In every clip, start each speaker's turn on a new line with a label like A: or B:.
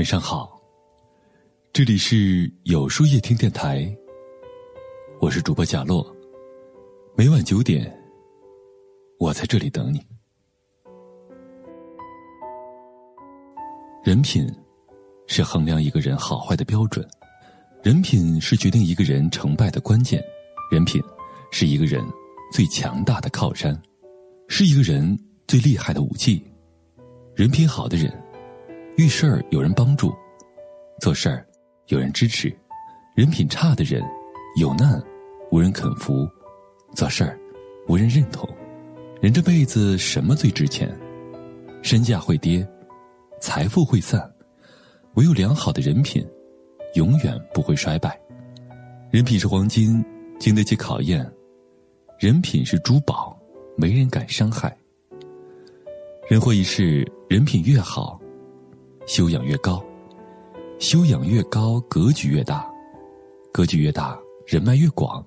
A: 晚上好，这里是有书夜听电台，我是主播贾洛，每晚九点，我在这里等你。人品是衡量一个人好坏的标准，人品是决定一个人成败的关键，人品是一个人最强大的靠山，是一个人最厉害的武器。人品好的人。遇事儿有人帮助，做事儿有人支持；人品差的人，有难无人肯扶，做事儿无人认同。人这辈子什么最值钱？身价会跌，财富会散，唯有良好的人品，永远不会衰败。人品是黄金，经得起考验；人品是珠宝，没人敢伤害。人活一世，人品越好。修养越高，修养越高，格局越大，格局越大，人脉越广，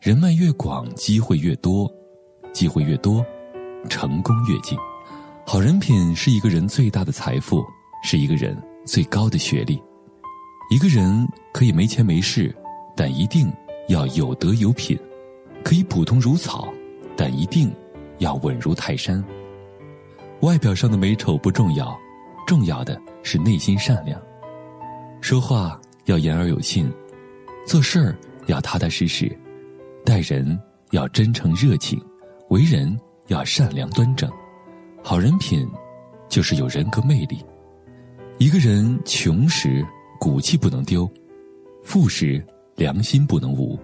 A: 人脉越广，机会越多，机会越多，成功越近。好人品是一个人最大的财富，是一个人最高的学历。一个人可以没钱没势，但一定要有德有品；可以普通如草，但一定要稳如泰山。外表上的美丑不重要。重要的是内心善良，说话要言而有信，做事儿要踏踏实实，待人要真诚热情，为人要善良端正。好人品就是有人格魅力。一个人穷时骨气不能丢，富时良心不能无，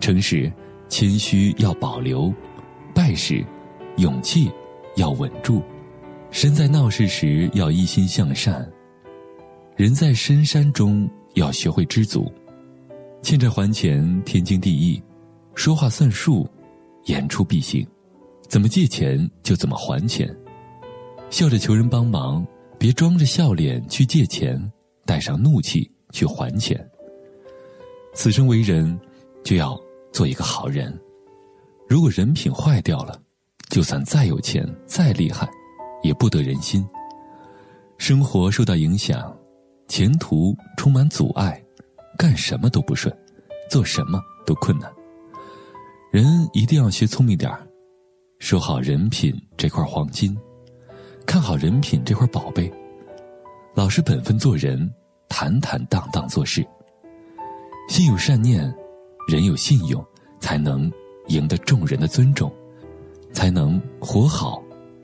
A: 诚实谦虚要保留，败时勇气要稳住。身在闹市时要一心向善，人在深山中要学会知足，欠债还钱天经地义，说话算数，言出必行，怎么借钱就怎么还钱，笑着求人帮忙，别装着笑脸去借钱，带上怒气去还钱。此生为人，就要做一个好人，如果人品坏掉了，就算再有钱再厉害。也不得人心，生活受到影响，前途充满阻碍，干什么都不顺，做什么都困难。人一定要学聪明点儿，收好人品这块黄金，看好人品这块宝贝，老实本分做人，坦坦荡荡做事，心有善念，人有信用，才能赢得众人的尊重，才能活好。